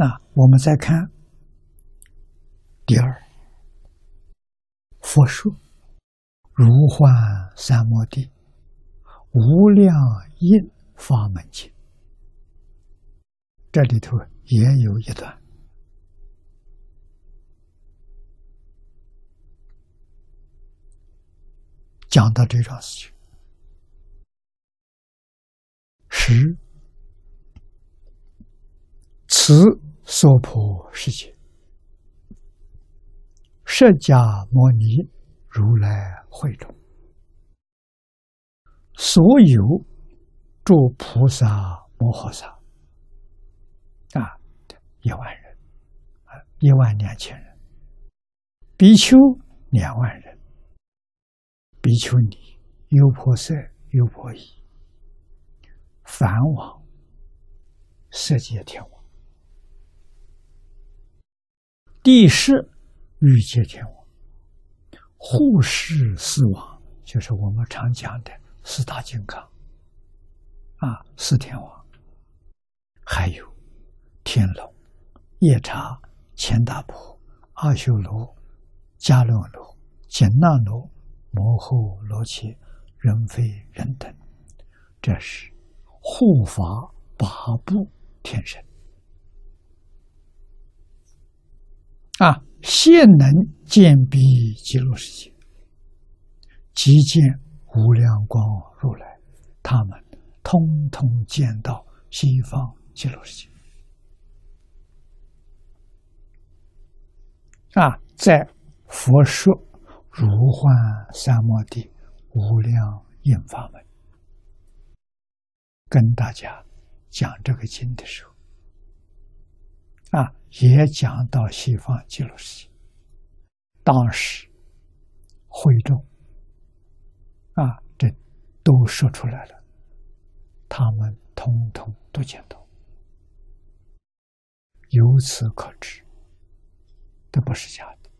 那我们再看第二，佛说如幻三摩地无量印法门经，这里头也有一段讲到这桩事情。十，此娑婆世界，释迦牟尼如来会中，所有诸菩萨摩诃萨。啊，一万人。啊，一万两千人，比丘两万人，比丘尼、优婆塞、优婆夷。梵王、色界天王、地势欲界天王、护世四王，就是我们常讲的四大金刚啊，四天王，还有天龙、夜叉、钱大婆、阿修罗、迦罗罗、紧那罗、摩诃罗伽、人非人等，这是。护法八部天神啊，现能见彼极乐世界，即见无量光如来，他们通通见到西方极乐世界啊，在佛说如幻三摩地无量印法门。跟大家讲这个经的时候，啊，也讲到西方极乐世界，当时会众啊，这都说出来了，他们通通都见到，由此可知，这不是假的。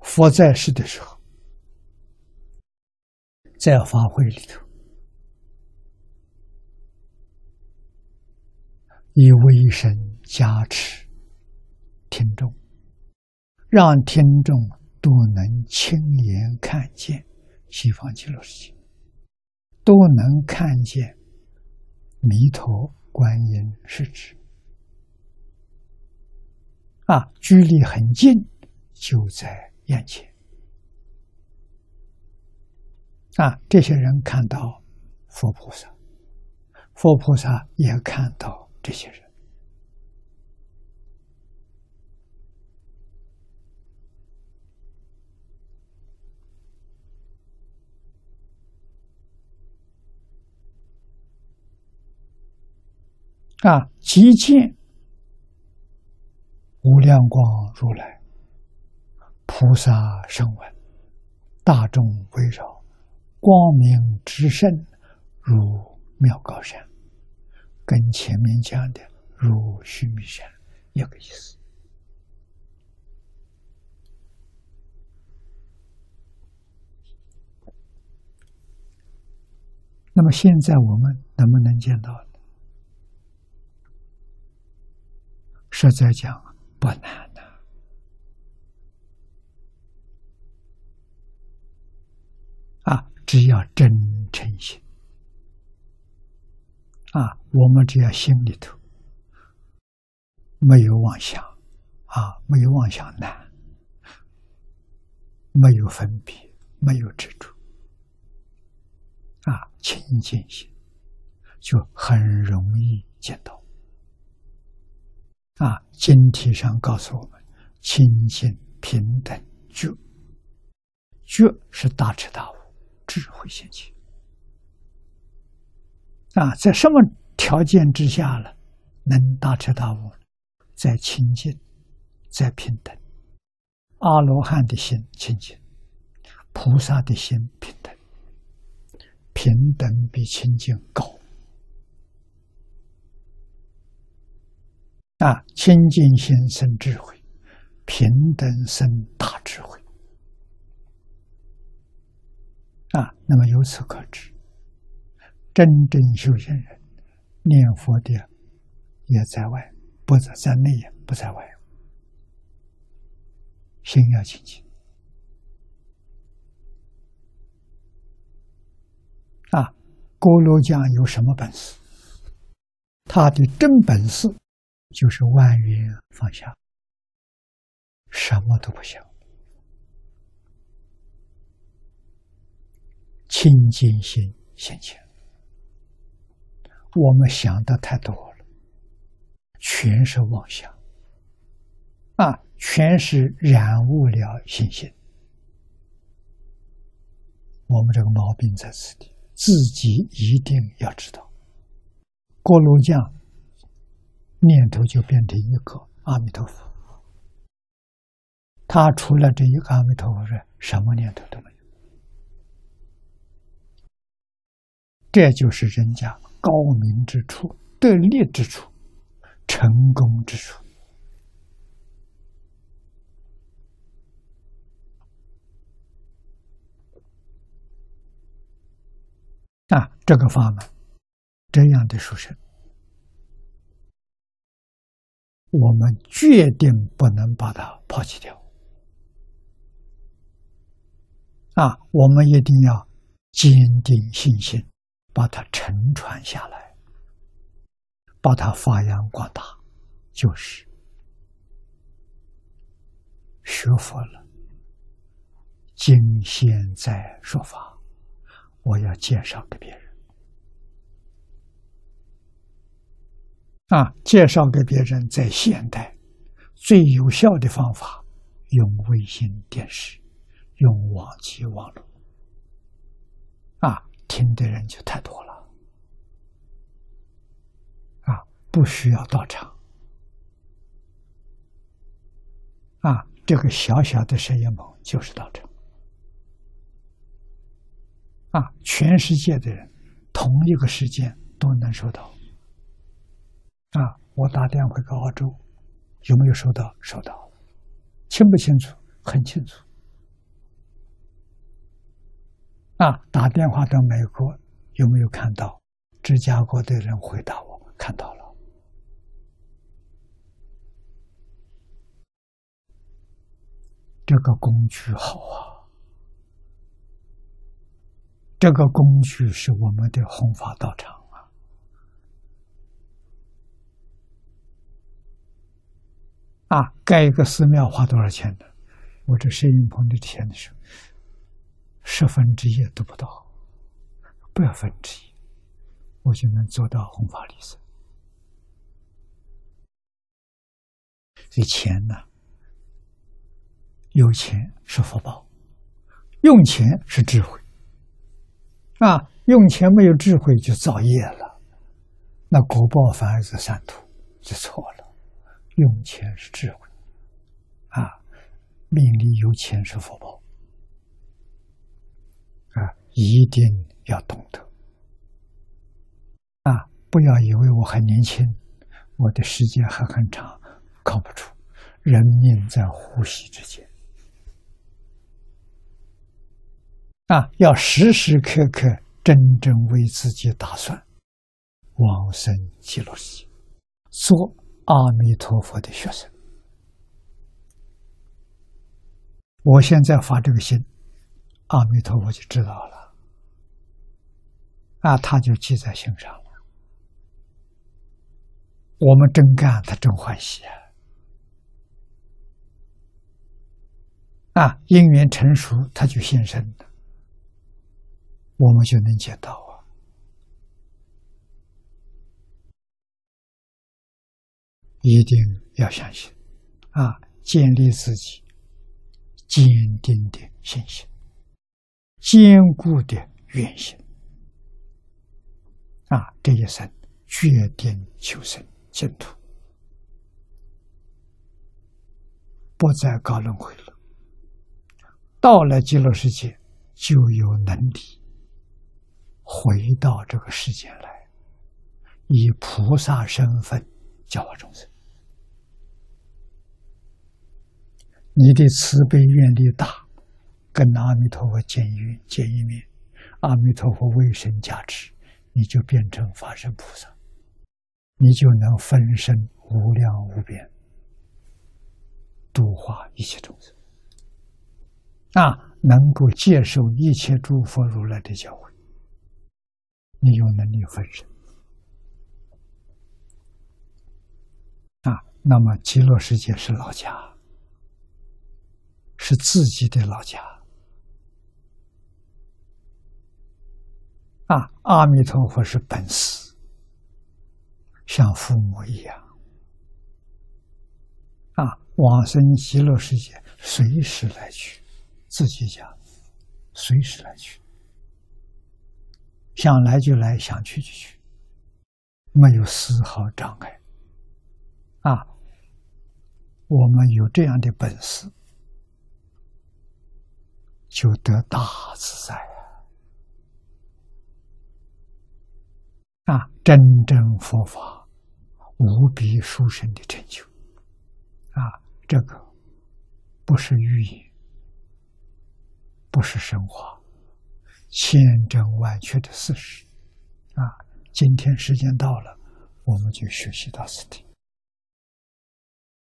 佛在世的时候。在法会里头，以威神加持听众，让听众都能亲眼看见西方极乐世界，都能看见弥陀观音是指啊，距离很近，就在眼前。啊，这些人看到佛菩萨，佛菩萨也看到这些人。啊，即见无量光如来，菩萨声闻，大众围绕。光明之盛，如妙高山，跟前面讲的如须弥山一个意思。那么现在我们能不能见到呢？实在讲不难的。啊。只要真诚心啊，我们只要心里头没有妄想啊，没有妄想难，没有分别，没有执着啊，清净心就很容易见到啊。经题上告诉我们：清净平等觉，觉是大彻大悟。智慧现起啊，在什么条件之下呢，能大彻大悟？在清净，在平等。阿罗汉的心清净，菩萨的心平等，平等比清净高啊！清净心生智慧，平等生大智慧。啊，那么由此可知，真正修行人念佛的也在外，不在在内，不在外。心要清净啊！锅炉匠有什么本事？他的真本事就是万缘放下，什么都不想，清净心现前。我们想的太多了，全是妄想啊！全是染污了信心。我们这个毛病在此地，自己一定要知道。锅炉匠念头就变成一个阿弥陀佛，他除了这一个阿弥陀佛，什么念头都没有。这就是人家。高明之处、得力之处、成功之处啊！这个法门，这样的书生，我们决定不能把它抛弃掉啊！我们一定要坚定信心。把它承传下来，把它发扬光大，就是学佛了。今现在说法，我要介绍给别人啊，介绍给别人，在现代最有效的方法，用微信电视，用网际网络啊。听的人就太多了，啊，不需要到场，啊，这个小小的声音梦就是到场，啊，全世界的人同一个时间都能收到，啊，我打电话给澳洲，有没有收到？收到，清不清楚？很清楚。啊，打电话到美国，有没有看到？芝加哥的人回答我，看到了。这个工具好啊，这个工具是我们的弘法道场啊。啊，盖一个寺庙花多少钱呢？我这摄影棚的钱的时候。十分之一都不到，百分之一，我就能做到弘法利生。这钱呢，有钱是福报，用钱是智慧。啊，用钱没有智慧就造业了，那果报反而是善途，就错了。用钱是智慧，啊，命里有钱是福报。一定要懂得啊！不要以为我还年轻，我的时间还很长，靠不住。人命在呼吸之间啊！要时时刻刻真正为自己打算，往生极乐世界，做阿弥陀佛的学生。我现在发这个心，阿弥陀佛就知道了。啊，他就记在心上了。我们真干，他真欢喜啊！啊，因缘成熟，他就现身了，我们就能见到啊！一定要相信啊，建立自己坚定的信心，坚固的愿心。啊，这一生决定求生净土，不再搞轮回了。到了极乐世界，就有能力回到这个世界来，以菩萨身份教化众生。你的慈悲愿力大，跟阿弥陀佛见一见一面，阿弥陀佛为神加持。你就变成法身菩萨，你就能分身无量无边，度化一切众生。啊，能够接受一切诸佛如来的教诲，你有能力分身。啊，那么极乐世界是老家，是自己的老家。啊，阿弥陀佛是本师，像父母一样。啊，往生极乐世界随时来去，自己讲，随时来去，想来就来，想去就去，没有丝毫障碍。啊，我们有这样的本事，就得大自在。啊，真正佛法无比殊胜的成就，啊，这个不是寓言，不是神话，千真万确的事实。啊，今天时间到了，我们就学习到此地。